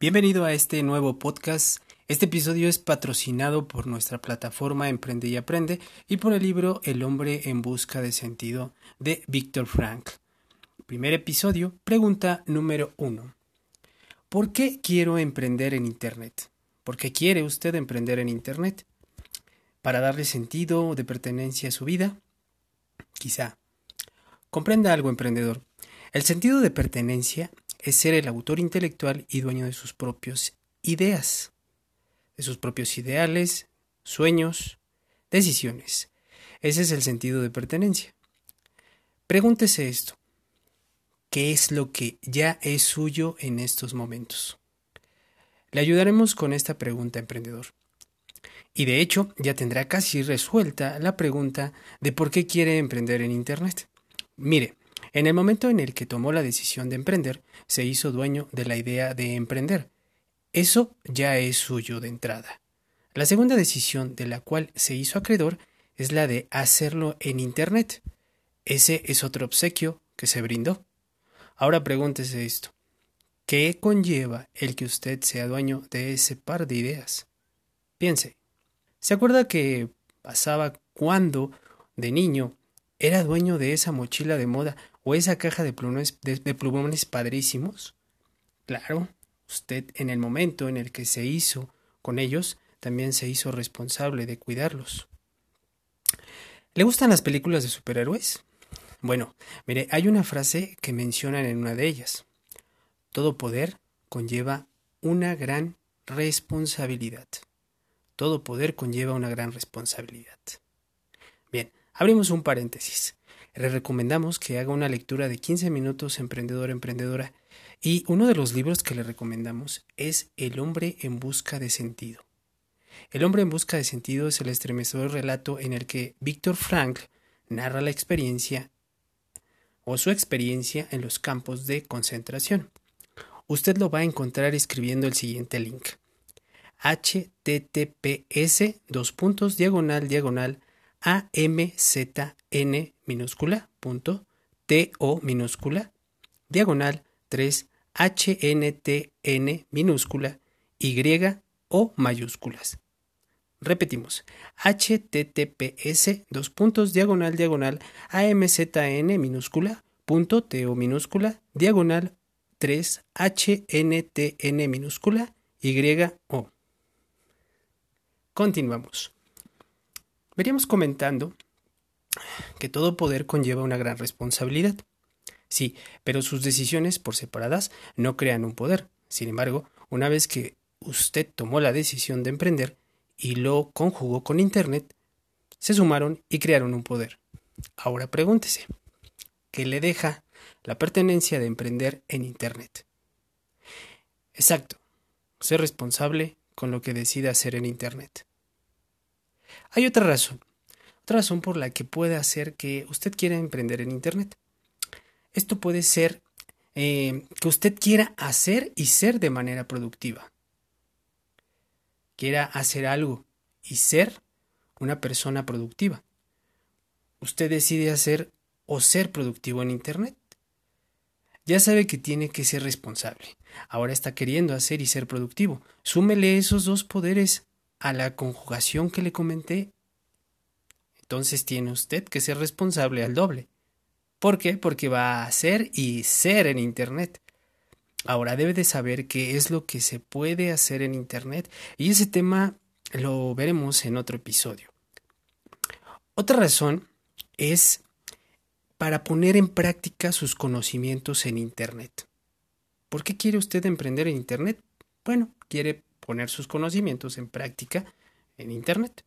Bienvenido a este nuevo podcast. Este episodio es patrocinado por nuestra plataforma Emprende y Aprende y por el libro El hombre en busca de sentido de Víctor Frank. Primer episodio, pregunta número uno. ¿Por qué quiero emprender en Internet? ¿Por qué quiere usted emprender en Internet? ¿Para darle sentido de pertenencia a su vida? Quizá. Comprenda algo, emprendedor. El sentido de pertenencia es ser el autor intelectual y dueño de sus propias ideas, de sus propios ideales, sueños, decisiones. Ese es el sentido de pertenencia. Pregúntese esto. ¿Qué es lo que ya es suyo en estos momentos? Le ayudaremos con esta pregunta, emprendedor. Y de hecho, ya tendrá casi resuelta la pregunta de por qué quiere emprender en Internet. Mire, en el momento en el que tomó la decisión de emprender, se hizo dueño de la idea de emprender. Eso ya es suyo de entrada. La segunda decisión de la cual se hizo acreedor es la de hacerlo en Internet. Ese es otro obsequio que se brindó. Ahora pregúntese esto. ¿Qué conlleva el que usted sea dueño de ese par de ideas? Piense. ¿Se acuerda que pasaba cuando, de niño, era dueño de esa mochila de moda o esa caja de plumones, de, padrísimos? Claro, usted en el momento en el que se hizo con ellos, también se hizo responsable de cuidarlos. ¿Le gustan las películas de superhéroes? Bueno, mire, hay una frase que mencionan en una de ellas. Todo poder conlleva una gran responsabilidad. Todo poder conlleva una gran responsabilidad. Bien, abrimos un paréntesis. Le recomendamos que haga una lectura de 15 minutos emprendedor emprendedora y uno de los libros que le recomendamos es El hombre en busca de sentido. El hombre en busca de sentido es el estremecedor relato en el que Víctor Frank narra la experiencia o su experiencia en los campos de concentración. Usted lo va a encontrar escribiendo el siguiente link https dos puntos diagonal diagonal amzn minúscula punto to minúscula diagonal 3 hntn minúscula y o mayúsculas. Repetimos, https dos puntos diagonal diagonal amzn minúscula punto to minúscula diagonal 3 hntn minúscula y o. Continuamos. Veríamos comentando que todo poder conlleva una gran responsabilidad. Sí, pero sus decisiones por separadas no crean un poder. Sin embargo, una vez que usted tomó la decisión de emprender y lo conjugó con Internet, se sumaron y crearon un poder. Ahora pregúntese, ¿qué le deja la pertenencia de emprender en Internet? Exacto, ser responsable con lo que decida hacer en Internet. Hay otra razón, otra razón por la que puede hacer que usted quiera emprender en Internet. Esto puede ser eh, que usted quiera hacer y ser de manera productiva. Quiera hacer algo y ser una persona productiva. Usted decide hacer o ser productivo en Internet. Ya sabe que tiene que ser responsable. Ahora está queriendo hacer y ser productivo. Súmele esos dos poderes a la conjugación que le comenté, entonces tiene usted que ser responsable al doble. ¿Por qué? Porque va a hacer y ser en Internet. Ahora debe de saber qué es lo que se puede hacer en Internet y ese tema lo veremos en otro episodio. Otra razón es para poner en práctica sus conocimientos en Internet. ¿Por qué quiere usted emprender en Internet? Bueno, quiere poner sus conocimientos en práctica en Internet.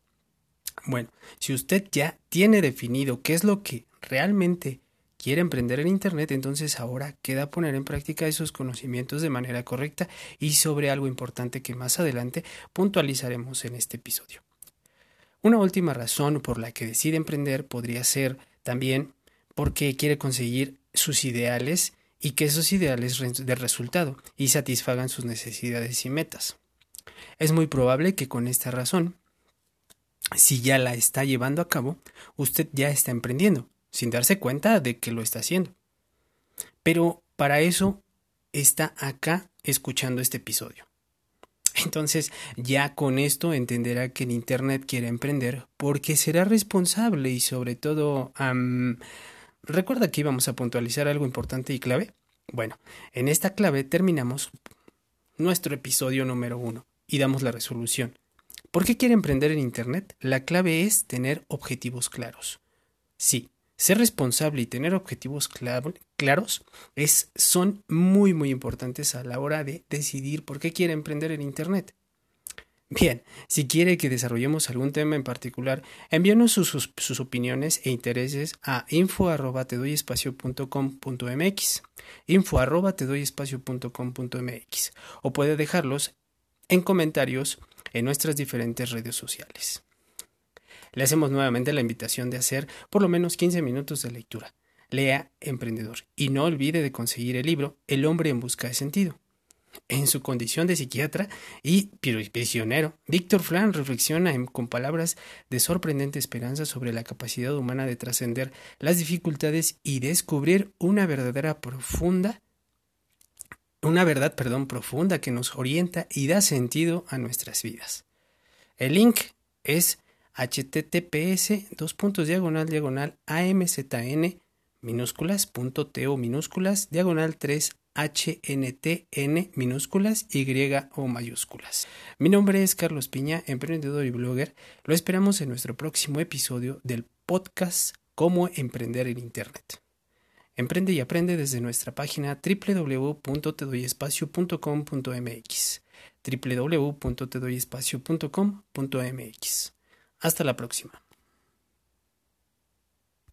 Bueno, si usted ya tiene definido qué es lo que realmente quiere emprender en Internet, entonces ahora queda poner en práctica esos conocimientos de manera correcta y sobre algo importante que más adelante puntualizaremos en este episodio. Una última razón por la que decide emprender podría ser también porque quiere conseguir sus ideales y que esos ideales de resultado y satisfagan sus necesidades y metas. Es muy probable que con esta razón, si ya la está llevando a cabo, usted ya está emprendiendo, sin darse cuenta de que lo está haciendo. Pero para eso está acá escuchando este episodio. Entonces, ya con esto entenderá que en Internet quiere emprender porque será responsable y sobre todo... ¿Recuerda que íbamos a puntualizar algo importante y clave? Bueno, en esta clave terminamos nuestro episodio número uno y damos la resolución. ¿Por qué quiere emprender en Internet? La clave es tener objetivos claros. Sí, ser responsable y tener objetivos claros es, son muy muy importantes a la hora de decidir por qué quiere emprender en Internet. Bien, si quiere que desarrollemos algún tema en particular, envíenos sus, sus, opiniones e intereses a info arroba te doy mx info arroba te doy mx o puede dejarlos en comentarios en nuestras diferentes redes sociales. Le hacemos nuevamente la invitación de hacer por lo menos 15 minutos de lectura. Lea Emprendedor y no olvide de conseguir el libro El hombre en busca de sentido. En su condición de psiquiatra y prisionero, Víctor Flan reflexiona con palabras de sorprendente esperanza sobre la capacidad humana de trascender las dificultades y descubrir una verdadera profunda una verdad, perdón, profunda que nos orienta y da sentido a nuestras vidas. El link es https dos puntos diagonal diagonal amzn minúsculas punto to minúsculas diagonal 3 HNTN minúsculas Y o mayúsculas. Mi nombre es Carlos Piña, emprendedor y blogger. Lo esperamos en nuestro próximo episodio del podcast Cómo emprender en Internet. Emprende y aprende desde nuestra página www.tedoyespacio.com.mx www.tedoyespacio.com.mx Hasta la próxima.